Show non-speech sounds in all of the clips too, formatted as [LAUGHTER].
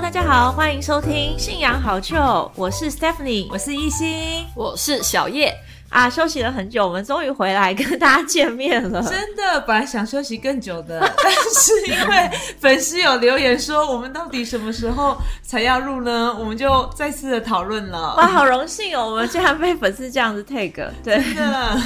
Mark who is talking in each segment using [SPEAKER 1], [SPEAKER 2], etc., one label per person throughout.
[SPEAKER 1] 大家好，欢迎收听信仰好旧，我是 Stephanie，
[SPEAKER 2] 我是一心，
[SPEAKER 3] 我是小叶。
[SPEAKER 1] 啊，休息了很久，我们终于回来跟大家见面了。
[SPEAKER 2] 真的，本来想休息更久的，但是因为粉丝有留言说，我们到底什么时候才要录呢？我们就再次的讨论了。
[SPEAKER 1] 哇，好荣幸哦，我们竟然被粉丝这样子 take，
[SPEAKER 2] 对的。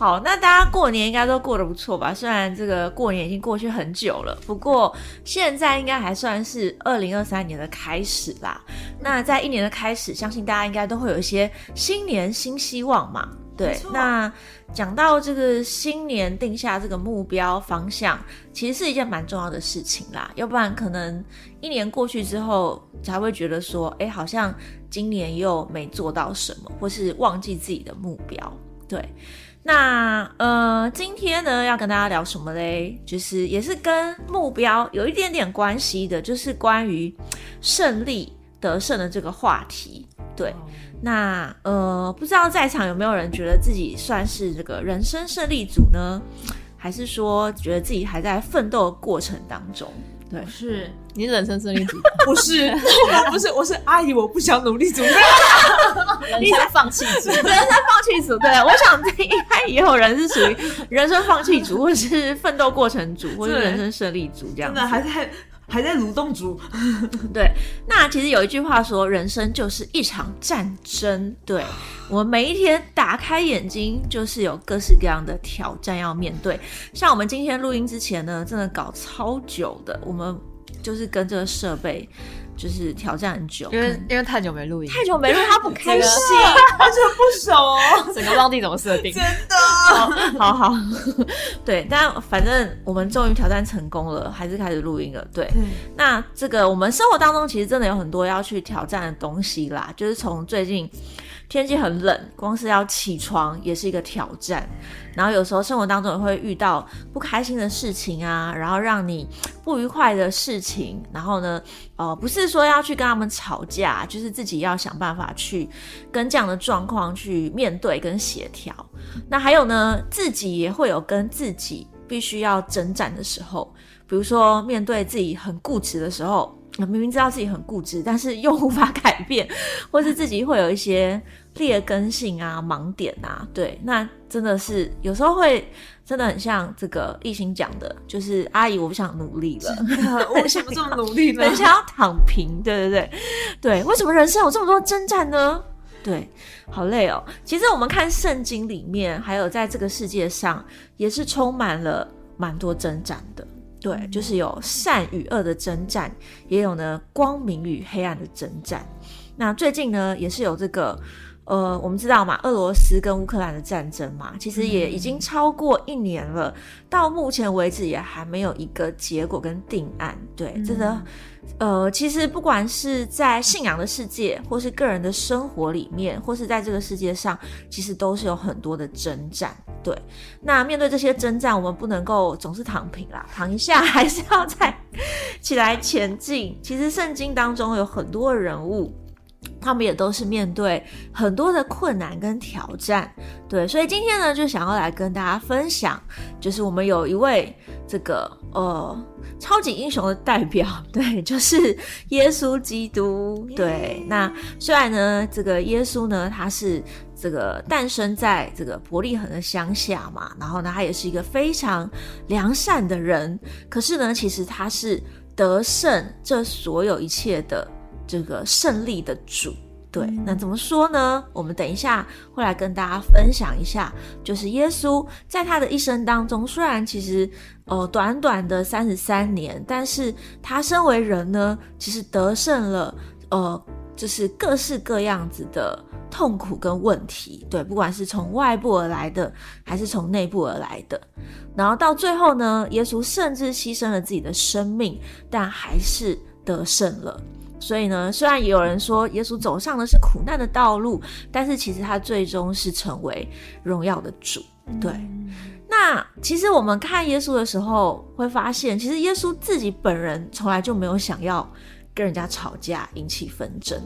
[SPEAKER 1] 好，那大家过年应该都过得不错吧？虽然这个过年已经过去很久了，不过现在应该还算是二零二三年的开始啦。那在一年的开始，相信大家应该都会有一些新年新希望。嘛，对，那讲到这个新年定下这个目标方向，其实是一件蛮重要的事情啦。要不然可能一年过去之后，才会觉得说，哎，好像今年又没做到什么，或是忘记自己的目标。对，那呃，今天呢要跟大家聊什么嘞？就是也是跟目标有一点点关系的，就是关于胜利得胜的这个话题。对。那呃，不知道在场有没有人觉得自己算是这个人生胜利组呢？还是说觉得自己还在奋斗的过程当中？
[SPEAKER 3] 对，是你人生胜利组？[LAUGHS]
[SPEAKER 2] 不是，我 [LAUGHS] 不是，我是阿姨，我不想努力组，人
[SPEAKER 3] 生放弃组，[LAUGHS] 人
[SPEAKER 1] 生放弃组。对，我想应该也有人是属于人生放弃组，或是奋斗过程组，或是人生胜利组这样。
[SPEAKER 2] 真的还在。还在蠕动族，[LAUGHS]
[SPEAKER 1] 对。那其实有一句话说，人生就是一场战争。对我们每一天打开眼睛，就是有各式各样的挑战要面对。像我们今天录音之前呢，真的搞超久的，我们就是跟这个设备。就是挑战很久，
[SPEAKER 3] 因为因为太久没录音，
[SPEAKER 1] 太久没录，他不开心，
[SPEAKER 2] 完全不熟，
[SPEAKER 3] 整个忘记怎么设定，
[SPEAKER 2] 真的，
[SPEAKER 1] 好好，[LAUGHS] 对，但反正我们终于挑战成功了，还是开始录音了，对，那这个我们生活当中其实真的有很多要去挑战的东西啦，就是从最近。天气很冷，光是要起床也是一个挑战。然后有时候生活当中也会遇到不开心的事情啊，然后让你不愉快的事情。然后呢，呃，不是说要去跟他们吵架，就是自己要想办法去跟这样的状况去面对跟协调。那还有呢，自己也会有跟自己必须要征战的时候，比如说面对自己很固执的时候，明明知道自己很固执，但是又无法改变，或是自己会有一些。劣根性啊，盲点啊，对，那真的是有时候会真的很像这个艺兴讲的，就是阿姨，我不想努力了，
[SPEAKER 2] 为什么这么努力呢？[LAUGHS]
[SPEAKER 1] 很想要躺平，对对对对，为什么人生有这么多征战呢？对，好累哦。其实我们看圣经里面，还有在这个世界上，也是充满了蛮多征战的。对，就是有善与恶的征战，也有呢光明与黑暗的征战。那最近呢，也是有这个。呃，我们知道嘛，俄罗斯跟乌克兰的战争嘛，其实也已经超过一年了，到目前为止也还没有一个结果跟定案。对，真的，呃，其实不管是在信仰的世界，或是个人的生活里面，或是在这个世界上，其实都是有很多的征战。对，那面对这些征战，我们不能够总是躺平啦，躺一下还是要再起来前进。其实圣经当中有很多的人物。他们也都是面对很多的困难跟挑战，对，所以今天呢，就想要来跟大家分享，就是我们有一位这个呃超级英雄的代表，[LAUGHS] 对，就是耶稣基督，对。那虽然呢，这个耶稣呢，他是这个诞生在这个伯利恒的乡下嘛，然后呢，他也是一个非常良善的人，可是呢，其实他是得胜这所有一切的。这个胜利的主，对，那怎么说呢？我们等一下会来跟大家分享一下，就是耶稣在他的一生当中，虽然其实呃短短的三十三年，但是他身为人呢，其实得胜了呃，就是各式各样子的痛苦跟问题，对，不管是从外部而来的，还是从内部而来的，然后到最后呢，耶稣甚至牺牲了自己的生命，但还是得胜了。所以呢，虽然也有人说耶稣走上的是苦难的道路，但是其实他最终是成为荣耀的主。对，那其实我们看耶稣的时候，会发现其实耶稣自己本人从来就没有想要跟人家吵架、引起纷争，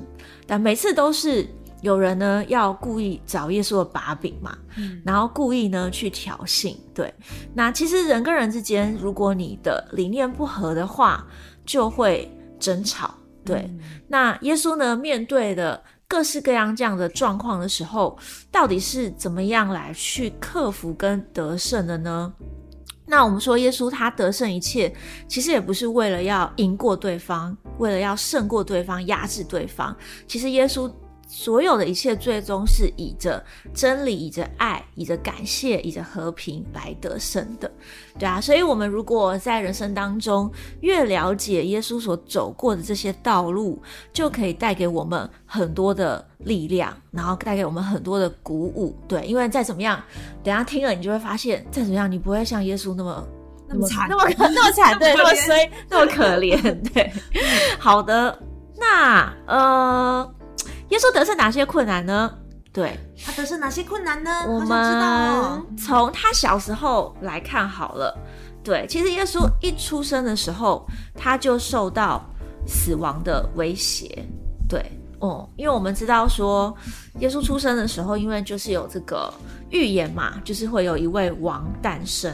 [SPEAKER 1] 但每次都是有人呢要故意找耶稣的把柄嘛，然后故意呢去挑衅。对，那其实人跟人之间，如果你的理念不合的话，就会争吵。对，那耶稣呢，面对的各式各样这样的状况的时候，到底是怎么样来去克服跟得胜的呢？那我们说，耶稣他得胜一切，其实也不是为了要赢过对方，为了要胜过对方、压制对方。其实耶稣。所有的一切最终是以着真理、以着爱、以着感谢、以着和平来得胜的，对啊。所以，我们如果在人生当中越了解耶稣所走过的这些道路，就可以带给我们很多的力量，然后带给我们很多的鼓舞。对，因为再怎么样，等下听了你就会发现，再怎么样，你不会像耶稣那么
[SPEAKER 2] 那么惨，
[SPEAKER 1] 那么那么惨，[LAUGHS] 对，那么衰，那么可怜。对，[LAUGHS] 好的，那呃。耶稣得胜哪些困难呢？对
[SPEAKER 2] 他得胜哪些困难呢？
[SPEAKER 1] 我们从他小时候来看好了。对，其实耶稣一出生的时候，他就受到死亡的威胁。对，哦，因为我们知道说，耶稣出生的时候，因为就是有这个预言嘛，就是会有一位王诞生。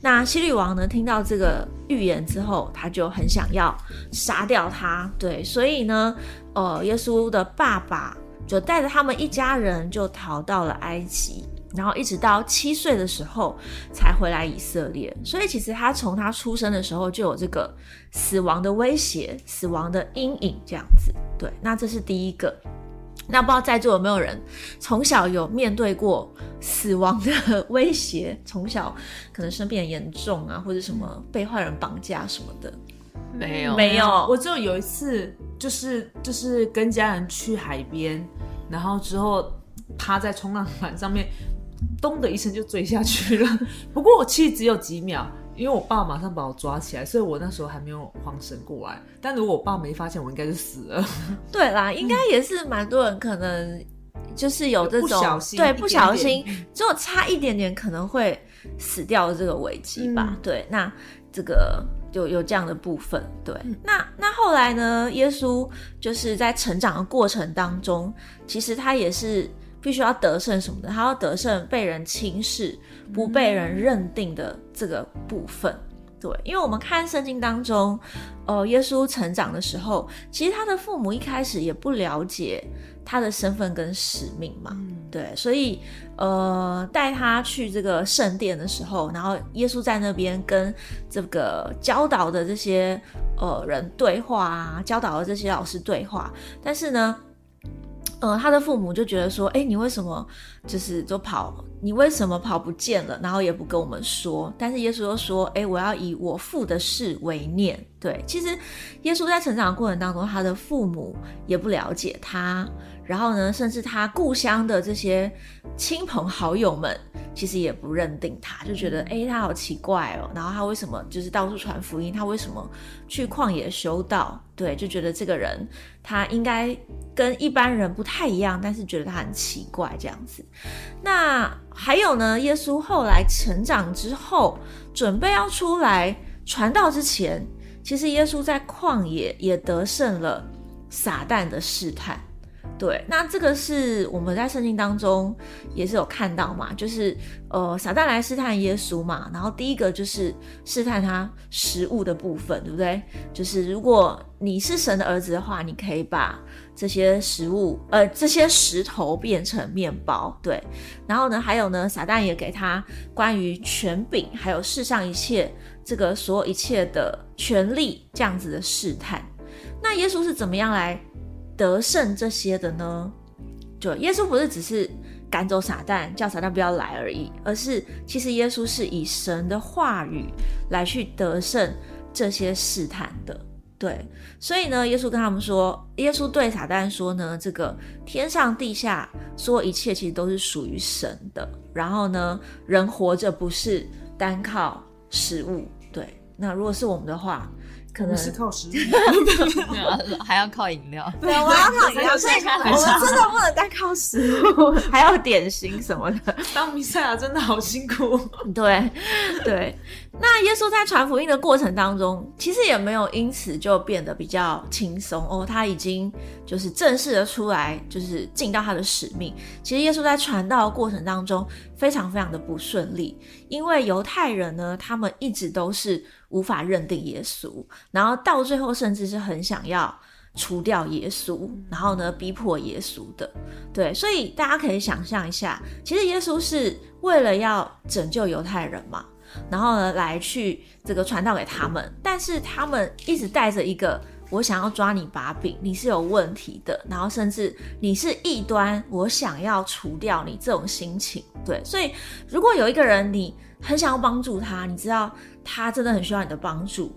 [SPEAKER 1] 那希律王呢，听到这个预言之后，他就很想要杀掉他。对，所以呢。呃，耶稣的爸爸就带着他们一家人就逃到了埃及，然后一直到七岁的时候才回来以色列。所以其实他从他出生的时候就有这个死亡的威胁、死亡的阴影这样子。对，那这是第一个。那不知道在座有没有人从小有面对过死亡的威胁？从小可能生病严重啊，或者什么被坏人绑架什么的。
[SPEAKER 3] 没有，
[SPEAKER 1] 没有。
[SPEAKER 2] 我只有有一次，就是就是跟家人去海边，然后之后趴在冲浪板上面，咚的一声就坠下去了。[LAUGHS] 不过我其实只有几秒，因为我爸马上把我抓起来，所以我那时候还没有慌神过来。但如果我爸没发现，我应该就死了。[LAUGHS]
[SPEAKER 1] 对啦，应该也是蛮多人可能就是有这种
[SPEAKER 2] 对
[SPEAKER 1] 不小心，只有差一点点可能会死掉的这个危机吧。对，那这个。有有这样的部分，对。那那后来呢？耶稣就是在成长的过程当中，其实他也是必须要得胜什么的，他要得胜被人轻视、不被人认定的这个部分。对，因为我们看圣经当中，呃，耶稣成长的时候，其实他的父母一开始也不了解他的身份跟使命嘛。对，所以呃，带他去这个圣殿的时候，然后耶稣在那边跟这个教导的这些呃人对话啊，教导的这些老师对话，但是呢，呃，他的父母就觉得说，哎，你为什么就是都跑？你为什么跑不见了？然后也不跟我们说？但是耶稣又说，哎，我要以我父的事为念。对，其实耶稣在成长的过程当中，他的父母也不了解他。然后呢，甚至他故乡的这些亲朋好友们，其实也不认定他，就觉得哎，他好奇怪哦。然后他为什么就是到处传福音？他为什么去旷野修道？对，就觉得这个人他应该跟一般人不太一样，但是觉得他很奇怪这样子。那还有呢，耶稣后来成长之后，准备要出来传道之前，其实耶稣在旷野也得胜了撒旦的试探。对，那这个是我们在圣经当中也是有看到嘛，就是呃，撒旦来试探耶稣嘛，然后第一个就是试探他食物的部分，对不对？就是如果你是神的儿子的话，你可以把这些食物，呃，这些石头变成面包，对。然后呢，还有呢，撒旦也给他关于权柄，还有世上一切这个所有一切的权利这样子的试探。那耶稣是怎么样来？得胜这些的呢？就耶稣不是只是赶走撒旦，叫撒旦不要来而已，而是其实耶稣是以神的话语来去得胜这些试探的。对，所以呢，耶稣跟他们说，耶稣对撒旦说呢，这个天上地下说一切其实都是属于神的。然后呢，人活着不是单靠食物。对，那如果是我们的话。可能
[SPEAKER 2] 是靠食物，[LAUGHS] [LAUGHS]
[SPEAKER 3] 还要靠饮料。[LAUGHS]
[SPEAKER 1] 对，我要靠饮料，所以我们真的不能单靠食物，还要点心什么的。
[SPEAKER 2] 当弥赛亚真的好辛苦。
[SPEAKER 1] 对，对。那耶稣在传福音的过程当中，其实也没有因此就变得比较轻松哦。他已经就是正式的出来，就是尽到他的使命。其实耶稣在传道的过程当中，非常非常的不顺利，因为犹太人呢，他们一直都是无法认定耶稣，然后到最后甚至是很想要除掉耶稣，然后呢逼迫耶稣的。对，所以大家可以想象一下，其实耶稣是为了要拯救犹太人嘛，然后呢来去这个传道给他们，但是他们一直带着一个。我想要抓你把柄，你是有问题的，然后甚至你是异端，我想要除掉你这种心情，对，所以如果有一个人你很想要帮助他，你知道他真的很需要你的帮助，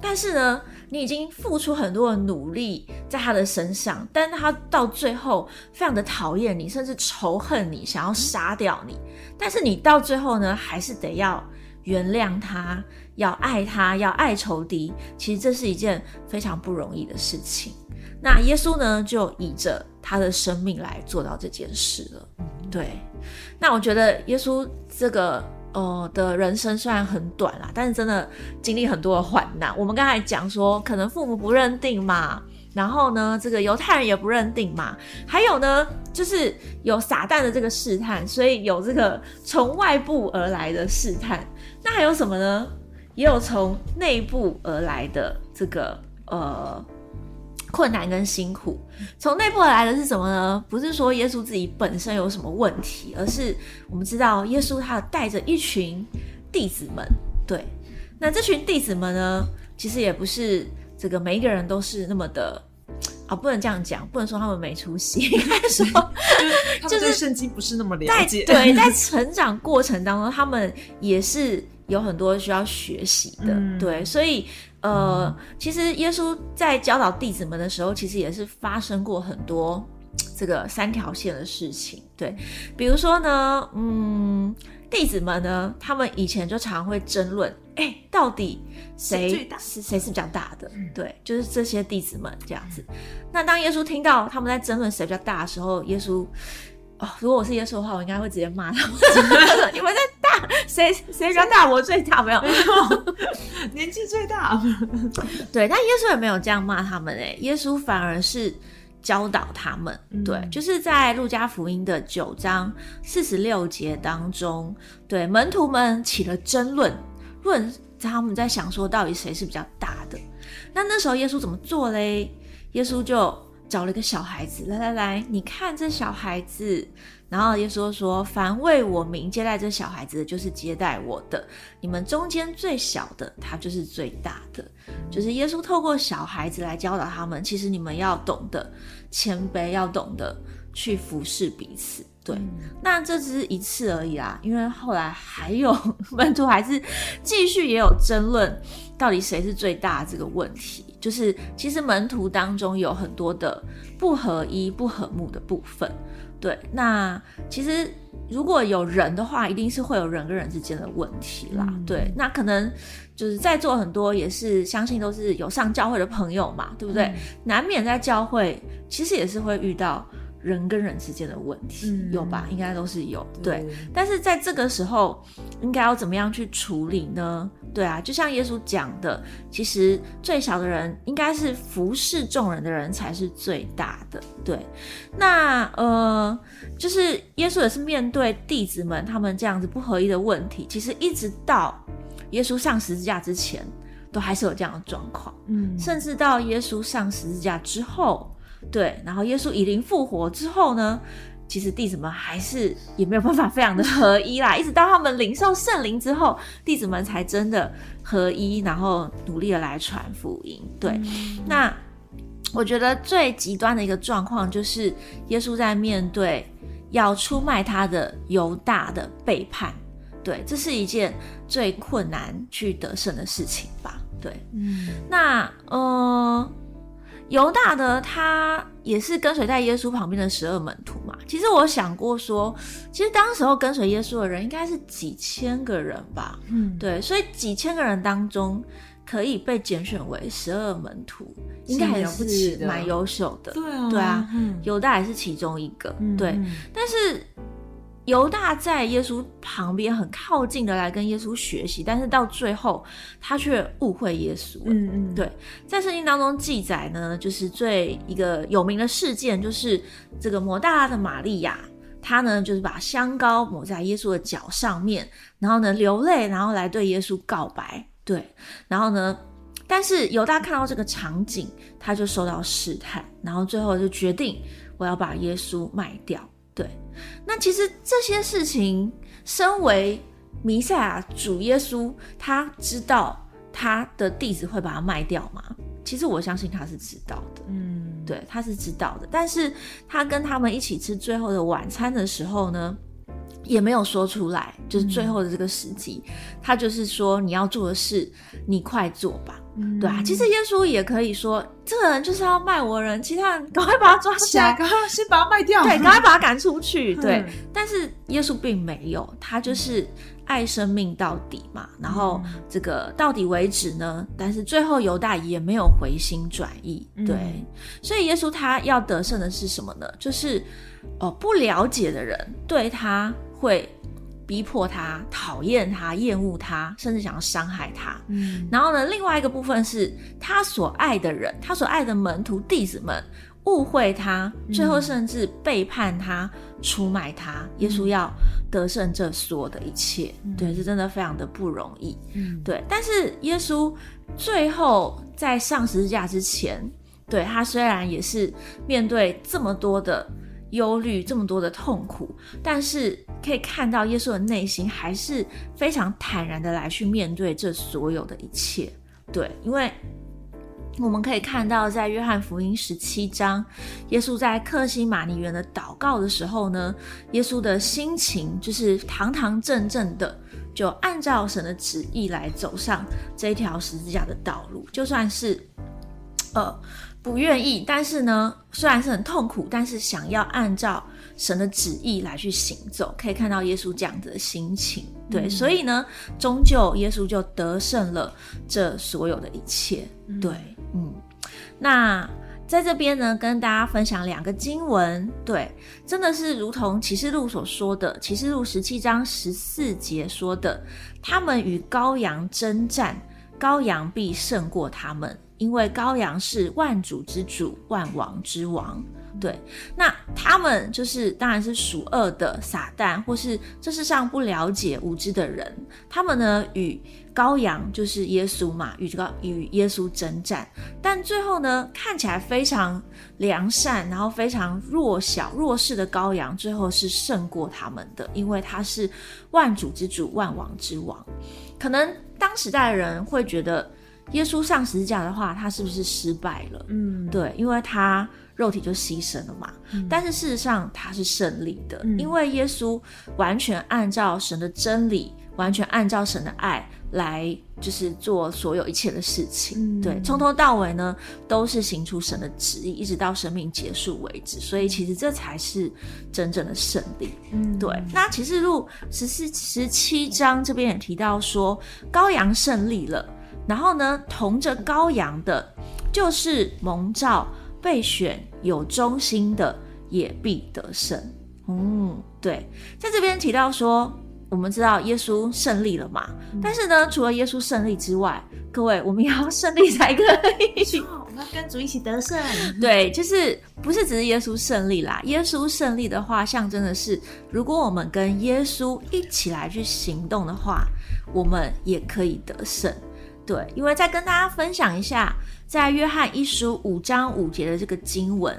[SPEAKER 1] 但是呢，你已经付出很多的努力在他的身上，但他到最后非常的讨厌你，甚至仇恨你，想要杀掉你，但是你到最后呢，还是得要原谅他。要爱他，要爱仇敌，其实这是一件非常不容易的事情。那耶稣呢，就以着他的生命来做到这件事了。对，那我觉得耶稣这个呃的人生虽然很短啦，但是真的经历很多的患难。我们刚才讲说，可能父母不认定嘛，然后呢，这个犹太人也不认定嘛，还有呢，就是有撒旦的这个试探，所以有这个从外部而来的试探。那还有什么呢？也有从内部而来的这个呃困难跟辛苦，从内部而来的是什么呢？不是说耶稣自己本身有什么问题，而是我们知道耶稣他带着一群弟子们，对，那这群弟子们呢，其实也不是这个每一个人都是那么的啊，不能这样讲，不能说他们没出息，应该说
[SPEAKER 2] 就是圣经不是那么了解，
[SPEAKER 1] 对，在 [LAUGHS] 成长过程当中，他们也是。有很多需要学习的，对，所以呃，其实耶稣在教导弟子们的时候，其实也是发生过很多这个三条线的事情，对，比如说呢，嗯，弟子们呢，他们以前就常会争论，哎，到底谁是谁是比较大的？对，就是这些弟子们这样子。那当耶稣听到他们在争论谁比较大的时候，耶稣。哦，如果我是耶稣的话，我应该会直接骂他们。[LAUGHS] 你们在大谁谁比较大？我最大 [LAUGHS] 没有？
[SPEAKER 2] 年纪最大。[LAUGHS]
[SPEAKER 1] 对，但耶稣也没有这样骂他们哎，耶稣反而是教导他们。对，就是在路加福音的九章四十六节当中，对门徒们起了争论，论他们在想说到底谁是比较大的。那那时候耶稣怎么做嘞？耶稣就。找了一个小孩子，来来来，你看这小孩子。然后耶稣说：“凡为我名接待这小孩子的，就是接待我的。你们中间最小的，他就是最大的。就是耶稣透过小孩子来教导他们，其实你们要懂得谦卑，要懂得去服侍彼此。对，那这只是一次而已啦，因为后来还有 [LAUGHS] 门徒还是继续也有争论，到底谁是最大这个问题。”就是其实门徒当中有很多的不合一、不和睦的部分，对。那其实如果有人的话，一定是会有人跟人之间的问题啦，对。那可能就是在座很多也是相信都是有上教会的朋友嘛，对不对？难免在教会其实也是会遇到。人跟人之间的问题有吧？应该都是有，对。但是在这个时候，应该要怎么样去处理呢？对啊，就像耶稣讲的，其实最小的人应该是服侍众人的人才是最大的。对，那呃，就是耶稣也是面对弟子们他们这样子不合一的问题，其实一直到耶稣上十字架之前，都还是有这样的状况。嗯，甚至到耶稣上十字架之后。对，然后耶稣以灵复活之后呢，其实弟子们还是也没有办法非常的合一啦。一直到他们领受圣灵之后，弟子们才真的合一，然后努力的来传福音。对，那我觉得最极端的一个状况就是耶稣在面对要出卖他的犹大的背叛，对，这是一件最困难去得胜的事情吧？对，嗯，那嗯。犹大呢，他也是跟随在耶稣旁边的十二门徒嘛。其实我想过说，其实当时候跟随耶稣的人应该是几千个人吧。嗯，对，所以几千个人当中可以被拣选为十二门徒，应该还是蛮优秀的。
[SPEAKER 2] 对啊，
[SPEAKER 1] 对啊，犹大也是其中一个。对，但是。犹大在耶稣旁边很靠近的来跟耶稣学习，但是到最后他却误会耶稣。嗯嗯，对，在圣经当中记载呢，就是最一个有名的事件，就是这个摩大拉的玛利亚，她呢就是把香膏抹在耶稣的脚上面，然后呢流泪，然后来对耶稣告白。对，然后呢但是犹大看到这个场景，他就受到试探，然后最后就决定我要把耶稣卖掉。对，那其实这些事情，身为弥赛亚主耶稣，他知道他的弟子会把他卖掉吗？其实我相信他是知道的，
[SPEAKER 2] 嗯，
[SPEAKER 1] 对，他是知道的。但是他跟他们一起吃最后的晚餐的时候呢，也没有说出来，就是最后的这个时机，他就是说你要做的事，你快做吧。对啊，其实耶稣也可以说，这个人就是要卖我人，其他人赶快把他抓起来，
[SPEAKER 2] 赶快先把他卖掉，
[SPEAKER 1] 对，[LAUGHS] 赶快把他赶出去。对。
[SPEAKER 2] 嗯，
[SPEAKER 1] 但是耶稣并没有，他就是爱生命到底嘛，然后这个到底为止呢？但是最后犹大也没有回心转意，对，
[SPEAKER 2] 嗯
[SPEAKER 1] 所以耶稣他要得胜的是什么呢？就是哦，不了解的人对他会逼迫他、讨厌他、厌恶他，甚至想要伤害他。
[SPEAKER 2] 嗯
[SPEAKER 1] 然后呢，另外一个部分是他所爱的人，他所爱的门徒弟子们误会他，最后甚至背叛他、出卖他。耶稣要得胜这所有的一切，对，是真的非常的不容易。
[SPEAKER 2] 嗯
[SPEAKER 1] 对，但是耶稣最后在上十字架之前，对他虽然也是面对这么多的忧虑、这么多的痛苦，但是可以看到耶稣的内心还是非常坦然的来去面对这所有的一切。对，因为我们可以看到，在约翰福音十七章，耶稣在克西马尼园的祷告的时候呢，耶稣的心情就是堂堂正正的，就按照神的旨意来走上这条十字架的道路，就算是呃不愿意，但是呢，虽然是很痛苦，但是想要按照神的旨意来去行走，可以看到耶稣这样子的心情。对，所以呢，终究耶稣就得胜了这所有的一切。对，嗯，那在这边呢，跟大家分享两个经文，对，真的是如同启示录所说的，启示录十七章十四节说的，他们与羔羊征战，羔羊必胜过他们，因为羔羊是万主之主，万王之王。对，那他们就是当然是属恶的撒旦，或是这世上不了解无知的人，他们呢与羔羊就是耶稣嘛，与这个与耶稣征战，但最后呢看起来非常良善，然后非常弱小弱势的羔羊，最后是胜过他们的，因为他是万主之主，万王之王。可能当时代的人会觉得，耶稣上十字架的话，他是不是失败了？
[SPEAKER 2] 嗯，
[SPEAKER 1] 对，因为他肉体就牺牲了嘛。但是事实上他是胜利的，
[SPEAKER 2] 嗯
[SPEAKER 1] 因为耶稣完全按照神的真理，完全按照神的爱来，就是做所有一切的事情。
[SPEAKER 2] 嗯
[SPEAKER 1] 对，从头到尾呢都是行出神的旨意，一直到生命结束为止。所以其实这才是真正的胜利。
[SPEAKER 2] 嗯
[SPEAKER 1] 对，那启示录十四、十七章这边也提到说，羔羊胜利了，然后呢，同着羔羊的，就是蒙召、被选、有忠心的，也必得胜。嗯，对，在这边提到说，我们知道耶稣胜利了嘛，但是呢，除了耶稣胜利之外，各位，我们也要胜利才可以。[LAUGHS]
[SPEAKER 2] 我们要跟主一起得胜。
[SPEAKER 1] 对，就是不是只是耶稣胜利啦？耶稣胜利的话，象征的是，如果我们跟耶稣一起来去行动的话，我们也可以得胜。对，因为再跟大家分享一下，在约翰一书五章五节的这个经文，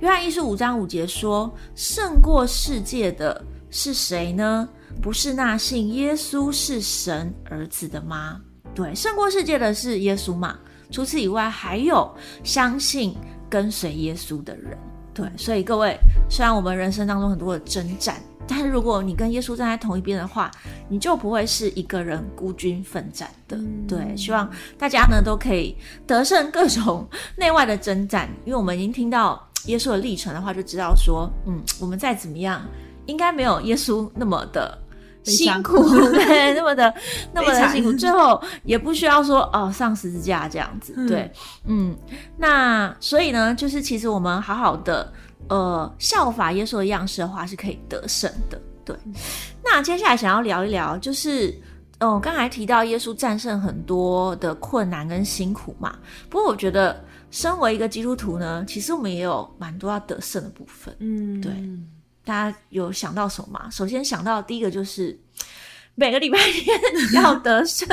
[SPEAKER 1] 约翰一书五章五节说：“胜过世界的是谁呢？不是那信耶稣是神儿子的吗？”对，胜过世界的是耶稣嘛。除此以外，还有相信跟随耶稣的人。对，所以各位，虽然我们人生当中很多的征战，但是如果你跟耶稣站在同一边的话，你就不会是一个人孤军奋战的。对，希望大家呢都可以得胜各种内外的征战，因为我们已经听到耶稣的历程的话，就知道说，嗯，我们再怎么样，应该没有耶稣那么的。辛苦，[LAUGHS] 对，那么的那么的辛苦，最后也不需要说哦上十字架这样子，
[SPEAKER 2] 嗯
[SPEAKER 1] 对，嗯，那所以呢，就是其实我们好好的呃效法耶稣的样式的话，是可以得胜的。对，那接下来想要聊一聊，就是嗯，我刚才提到耶稣战胜很多的困难跟辛苦嘛，不过我觉得身为一个基督徒呢，其实我们也有蛮多要得胜的部分。
[SPEAKER 2] 嗯，
[SPEAKER 1] 对大家有想到什么吗？首先想到第一个就是每个礼拜天 [LAUGHS] 要得胜，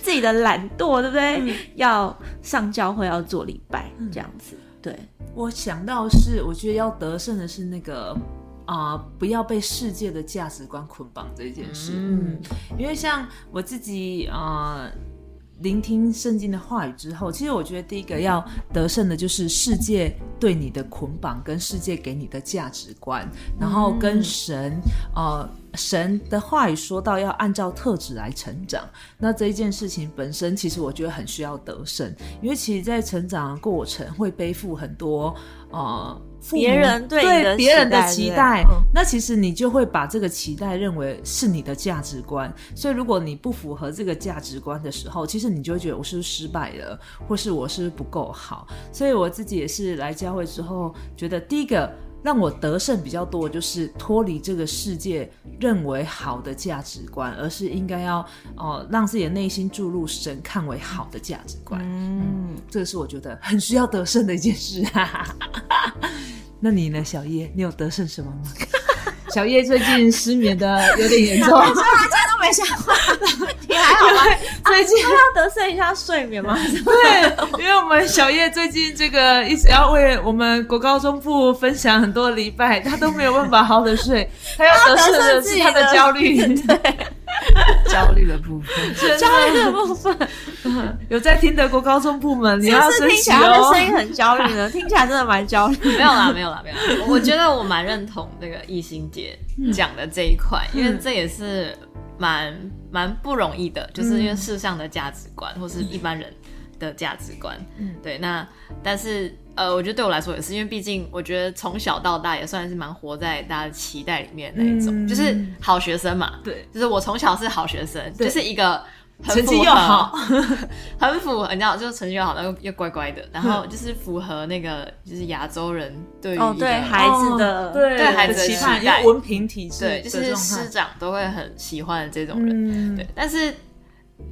[SPEAKER 1] 自己的懒惰，对不对？要上教会，要做礼拜，这样子。对，
[SPEAKER 2] 我想到是，我觉得要得胜的是那个啊、不要被世界的价值观捆绑这件事。嗯，因为像我自己啊。呃聆听圣经的话语之后，其实我觉得第一个要得胜的就是世界对你的捆绑，跟世界给你的价值观，然后跟神呃神的话语说到要按照特质来成长。那这一件事情本身，其实我觉得很需要得胜，因为其实，在成长的过程会背负很多呃
[SPEAKER 1] 别人对
[SPEAKER 2] 对别人的
[SPEAKER 1] 期待
[SPEAKER 2] 那其实你就会把这个期待认为是你的价值观。所以，如果你不符合这个价值观的时候，其实你就会觉得我是不是失败了，或是我是不够好。所以我自己也是来教会之后，觉得第一个。让我得胜比较多，就是脱离这个世界认为好的价值观，而是应该要哦、呃让自己的内心注入神看为好的价值观。
[SPEAKER 1] 嗯，
[SPEAKER 2] 这个是我觉得很需要得胜的一件事。[LAUGHS] 那你呢，小叶？你有得胜什么吗？小叶最近失眠的有点严重，[LAUGHS]
[SPEAKER 1] 都没想话，你还好吗？
[SPEAKER 2] 最近
[SPEAKER 1] 要得瑟一下睡眠吗？
[SPEAKER 2] 对，因为我们小叶最近这个一直要为我们国高中部分享很多礼拜，他都没有办法好好的睡，他要得瑟的是他的焦虑。[LAUGHS] [LAUGHS]
[SPEAKER 3] 焦虑的部分。
[SPEAKER 1] 焦虑的部分，
[SPEAKER 2] 有在听德国高中部门，你要
[SPEAKER 1] 是听起来他的
[SPEAKER 2] 哦。
[SPEAKER 1] 声音很焦虑呢，听起来真的蛮焦虑。[LAUGHS]
[SPEAKER 3] 没有啦，没有啦，没有啦。我觉得我蛮认同那个艺兴姐讲的这一块，因为这也是蛮蛮不容易的，就是因为世上的价值观或是一般人的价值观，
[SPEAKER 2] 嗯。
[SPEAKER 3] 对。那但是呃，我觉得对我来说也是，因为毕竟我觉得从小到大也算是蛮活在大家的期待里面的那一种，
[SPEAKER 2] 嗯。
[SPEAKER 3] 就是好学生嘛，
[SPEAKER 2] 对，
[SPEAKER 3] 就是我从小是好学生，就是一个很
[SPEAKER 2] 又好，[LAUGHS]
[SPEAKER 3] 很符合，你知道，就是成绩又好，然后又乖乖的，然后就是符合那个就是亚洲人对于
[SPEAKER 1] 哦对孩子的
[SPEAKER 2] 哦对
[SPEAKER 3] 对孩子的
[SPEAKER 2] 期
[SPEAKER 3] 待
[SPEAKER 2] 因为文凭体制
[SPEAKER 3] 对，就是师长都会很喜欢的这种人，
[SPEAKER 2] 嗯，
[SPEAKER 3] 对，但是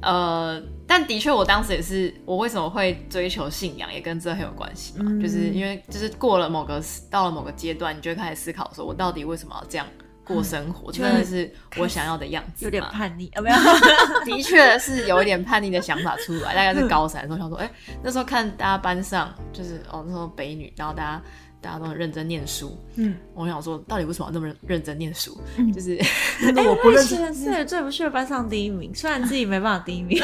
[SPEAKER 3] 呃，但的确，我当时也是，我为什么会追求信仰，也跟这很有关系嘛，
[SPEAKER 2] 嗯。
[SPEAKER 3] 就是因为就是过了某个到了某个阶段，你就会开始思考，说我到底为什么要这样过生活，真的是我想要的样子，
[SPEAKER 1] 有点叛逆，啊，没有，[LAUGHS]
[SPEAKER 3] 的确是有一点叛逆的想法出来，大概是高三的时候，想说，哎、那时候看大家班上就是哦，那时候北女，然后大家大家都很认真念书，
[SPEAKER 2] 嗯，
[SPEAKER 3] 我想说，到底为什么要那么认认真念书？就是
[SPEAKER 2] 哎我不认识，
[SPEAKER 1] 前是最不屑班上第一名，虽然自己没办法第一名，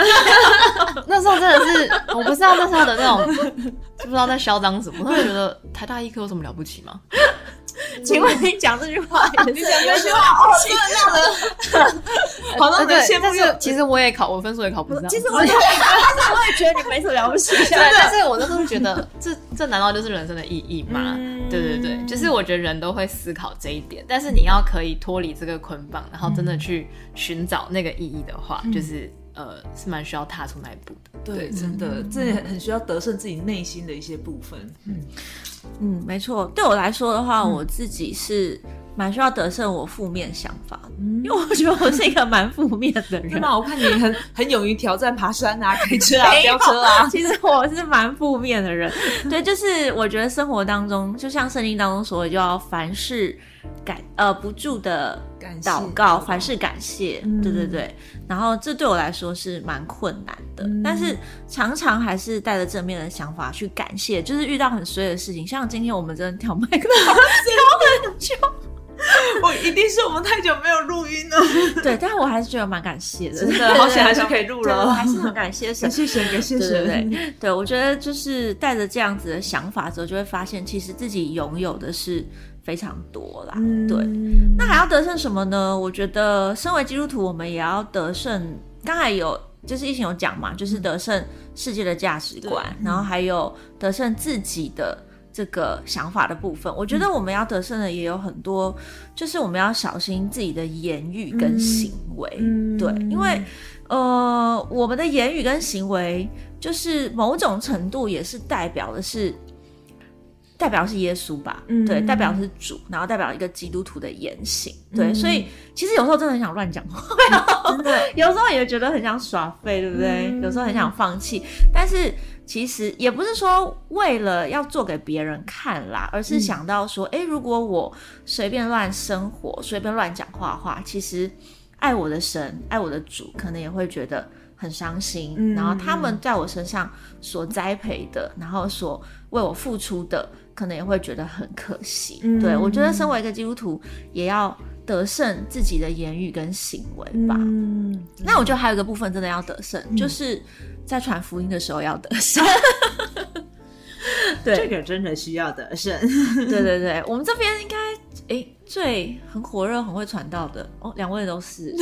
[SPEAKER 1] [LAUGHS]
[SPEAKER 3] 那时候真的是，[LAUGHS] 我不知道那时候的那种，不知道在嚣张什么，我就觉得台大医科有什么了不起吗？
[SPEAKER 1] 请问你讲这句话 [LAUGHS] 也是
[SPEAKER 2] 讲这句话哦，[LAUGHS] 好让人
[SPEAKER 3] 对
[SPEAKER 2] 羡，慕又
[SPEAKER 3] 但是其实我也考，我分数也考不上。
[SPEAKER 1] 其实我也，但是我也觉得你没什么了不起。
[SPEAKER 3] 对，但是我那时候觉得，这这难道就是人生的意义吗？
[SPEAKER 2] 嗯
[SPEAKER 3] 对对对，就是我觉得人都会思考这一点，但是你要可以脱离这个捆绑，然后真的去寻找那个意义的话，就是呃是蛮需要踏出那一步的。
[SPEAKER 2] 对，真的，这也很需要得胜自己内心的一些部分。嗯，
[SPEAKER 1] 嗯，没错。对我来说的话，我自己是蛮需要得胜我负面想法嗯，因为我觉得我是一个蛮负面的人
[SPEAKER 2] 真。的，我看你很很勇于挑战爬山啊、开车啊、[LAUGHS] 飙车啊。
[SPEAKER 1] 其实我是蛮负面的人，对，就是我觉得生活当中，就像圣经当中所谓，就要凡事感呃不住的
[SPEAKER 2] 感
[SPEAKER 1] 祷告，凡事感谢，
[SPEAKER 2] 嗯
[SPEAKER 1] 对对对。然后这对我来说是蛮困难的，
[SPEAKER 2] 嗯
[SPEAKER 1] 但是常常还是带着正面的想法去感谢，就是遇到很衰的事情，像今天我们真的跳麦克风 [LAUGHS] 跳很久，
[SPEAKER 2] 我一定是我们太久没有录音了，[LAUGHS]
[SPEAKER 1] 对，但是我还是觉得蛮感谢的，
[SPEAKER 2] 真的好险还是可以录了。
[SPEAKER 1] 还是很感谢神
[SPEAKER 2] 谢。谢神，感谢
[SPEAKER 1] 对。对，对我觉得就是带着这样子的想法之后，就会发现其实自己拥有的是非常多啦。
[SPEAKER 2] 嗯
[SPEAKER 1] 对，那还要得胜什么呢？我觉得身为基督徒，我们也要得胜。刚才有就是疫情有讲嘛，就是得胜世界的价值观，
[SPEAKER 2] 对
[SPEAKER 1] 然后还有得胜自己的。这个想法的部分，我觉得我们要得胜的也有很多，就是我们要小心自己的言语跟行为。
[SPEAKER 2] 嗯
[SPEAKER 1] 对，因为呃，我们的言语跟行为，就是某种程度也是代表的是，代表是耶稣吧？
[SPEAKER 2] 嗯
[SPEAKER 1] 对，代表是主，然后代表一个基督徒的言行。对，
[SPEAKER 2] 嗯
[SPEAKER 1] 所以其实有时候真的很想乱讲话，[LAUGHS]
[SPEAKER 2] 真的，
[SPEAKER 1] 有时候也觉得很想耍废，对不对？
[SPEAKER 2] 嗯
[SPEAKER 1] 有时候很想放弃，但是其实也不是说为了要做给别人看啦，而是想到说，诶，如果我随便乱生活、随便乱讲话的话，其实爱我的神、爱我的主，可能也会觉得很伤心，
[SPEAKER 2] 嗯
[SPEAKER 1] 然后他们在我身上所栽培的，然后所为我付出的，可能也会觉得很可惜。
[SPEAKER 2] 嗯
[SPEAKER 1] 对我觉得，身为一个基督徒，也要得胜自己的言语跟行为吧。
[SPEAKER 2] 嗯，
[SPEAKER 1] 那我觉得还有一个部分真的要得胜，就是在传福音的时候要得胜。[LAUGHS] 对
[SPEAKER 2] 这个真的需要得胜。[LAUGHS]
[SPEAKER 1] 对对对，我们这边应该诶最很火热、很会传道的哦，两位都是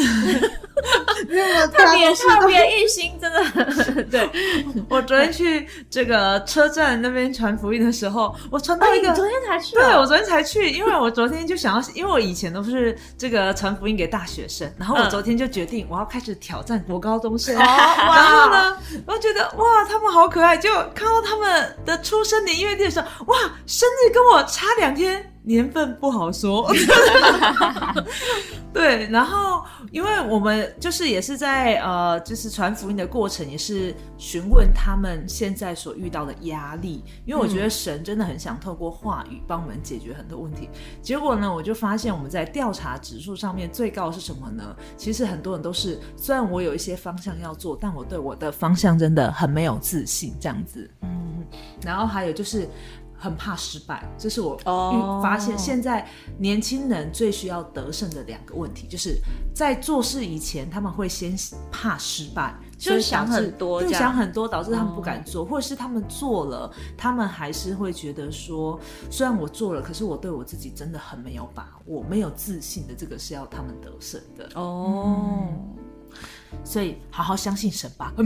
[SPEAKER 1] 特别特别一心，真的 [LAUGHS] 对。[LAUGHS]
[SPEAKER 2] 我昨天去这个车站那边传福音的时候，我传到一个。
[SPEAKER 1] 哎昨天才去、
[SPEAKER 2] 对，
[SPEAKER 1] 哦，
[SPEAKER 2] 我昨天才去，因为我昨天就想要，因为我以前都是这个传福音给大学生，然后我
[SPEAKER 1] 嗯
[SPEAKER 2] 昨天就决定我要开始挑战国高中生。
[SPEAKER 1] 哦 [LAUGHS]
[SPEAKER 2] 然后呢，我觉得哇，他们好可爱，就看到他们的出生年月日的时候，哇，生日跟我差两天，年份不好说。[LAUGHS] 对，然后因为我们就是也是在呃，就是传福音的过程，也是询问他们现在所遇到的压力，因为我觉得神真的很想透过话语帮我们解决很多问题。结果呢，我就发现我们在调查指数上面最高是什么呢？其实很多人都是，虽然我有一些方向要做，但我对我的方向真的很没有自信，这样子。嗯，然后还有就是。很怕失败，这是我发现现在年轻人最需要得胜的两个问题，就是在做事以前，他们会先怕失败，
[SPEAKER 1] 就是想很多就，
[SPEAKER 2] 想很多，导致他们不敢做，或者是他们做了，他们还是会觉得说，虽然我做了，可是我对我自己真的很没有把握，没有自信的，这个是要他们得胜的。
[SPEAKER 1] 哦。
[SPEAKER 2] 所以好好相信神吧。[LAUGHS]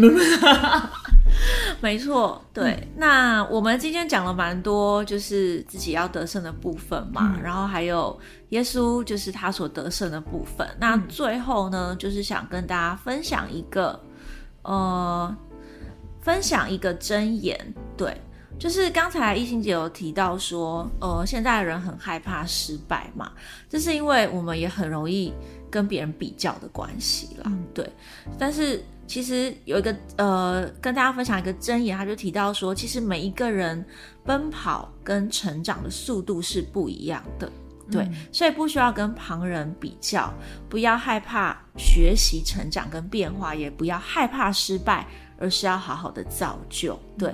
[SPEAKER 1] 没错，对。那我们今天讲了蛮多，就是自己要得胜的部分嘛，然后还有耶稣就是他所得胜的部分。那最后呢，就是想跟大家分享一个，呃，分享一个真言，对。就是刚才一心姐有提到说，呃，现在的人很害怕失败嘛，这是因为我们也很容易跟别人比较的关系啦，对。但是其实有一个呃，跟大家分享一个真言，他就提到说，其实每一个人奔跑跟成长的速度是不一样的。对，所以不需要跟旁人比较，不要害怕学习、成长跟变化，也不要害怕失败，而是要好好的造就。对，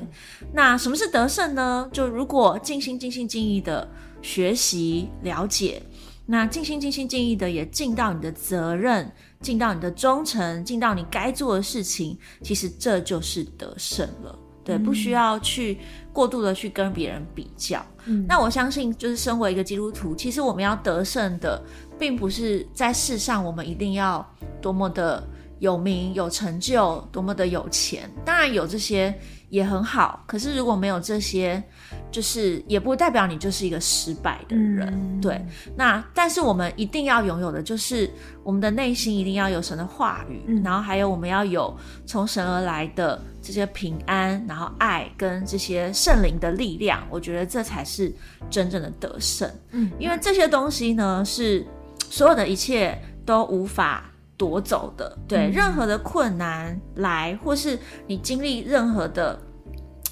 [SPEAKER 1] 那什么是得胜呢？就如果尽心、尽心尽意的学习、了解，那尽心、尽心尽意的也尽到你的责任，尽到你的忠诚，尽到你该做的事情，其实这就是得胜了。对，不需要去过度的去跟别人比较。
[SPEAKER 2] 嗯
[SPEAKER 1] 那我相信，就是身为一个基督徒，其实我们要得胜的，并不是在世上我们一定要多么的有名、有成就，多么的有钱。当然有这些也很好，可是如果没有这些，就是也不代表你就是一个失败的人。
[SPEAKER 2] 嗯
[SPEAKER 1] 对，那但是我们一定要拥有的就是我们的内心一定要有神的话语，
[SPEAKER 2] 嗯
[SPEAKER 1] 然后还有我们要有从神而来的这些平安，然后爱跟这些圣灵的力量，我觉得这才是真正的得胜。
[SPEAKER 2] 嗯，
[SPEAKER 1] 因为这些东西呢，是所有的一切都无法夺走的。对，
[SPEAKER 2] 嗯
[SPEAKER 1] 任何的困难来，或是你经历任何的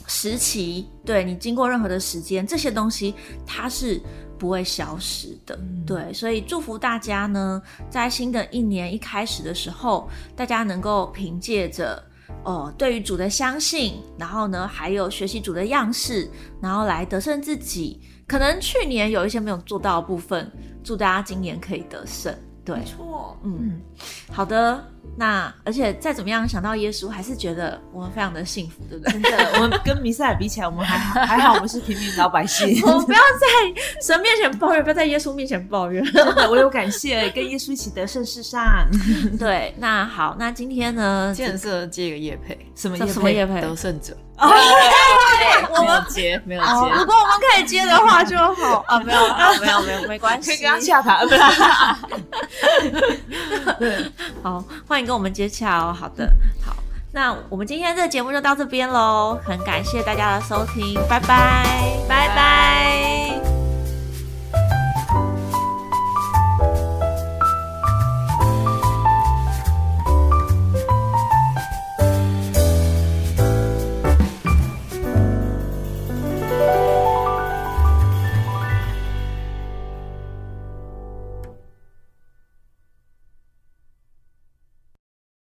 [SPEAKER 1] 时期，对你经过任何的时间，这些东西它是不会消失的。对，所以祝福大家呢，在新的一年一开始的时候，大家能够凭借着。哦，对于主的相信，然后呢，还有学习主的样式，然后来得胜自己。可能去年有一些没有做到的部分，祝大家今年可以得胜。对，没
[SPEAKER 2] 错，
[SPEAKER 1] 嗯，好的。那而且再怎么样想到耶稣，还是觉得我们非常的幸福，对不对？
[SPEAKER 2] 真的，我们跟弥赛亚比起来，我们还好，[LAUGHS] 还好我们是平民老百姓。
[SPEAKER 1] 我们不要在神面前抱怨，不要在耶稣面前抱怨。
[SPEAKER 2] 真的，我有感谢，跟耶稣一起得胜世上。[LAUGHS]
[SPEAKER 1] 对，那好，那今天呢？
[SPEAKER 3] 今天很适合接一个叶配，
[SPEAKER 2] 什么
[SPEAKER 1] 这
[SPEAKER 2] 业配？
[SPEAKER 1] 什么叶配？
[SPEAKER 3] 得胜者，
[SPEAKER 1] 哦
[SPEAKER 3] 没有接，没有
[SPEAKER 1] 接，如，果我们可以接的话就好啊，[LAUGHS] 没有啊，没有没有，没关系。
[SPEAKER 2] 可以跟他洽谈，对？
[SPEAKER 1] 好，欢迎跟我们接洽哦。好的，好，那我们今天这节目就到这边喽，很感谢大家的收听，拜拜，拜拜。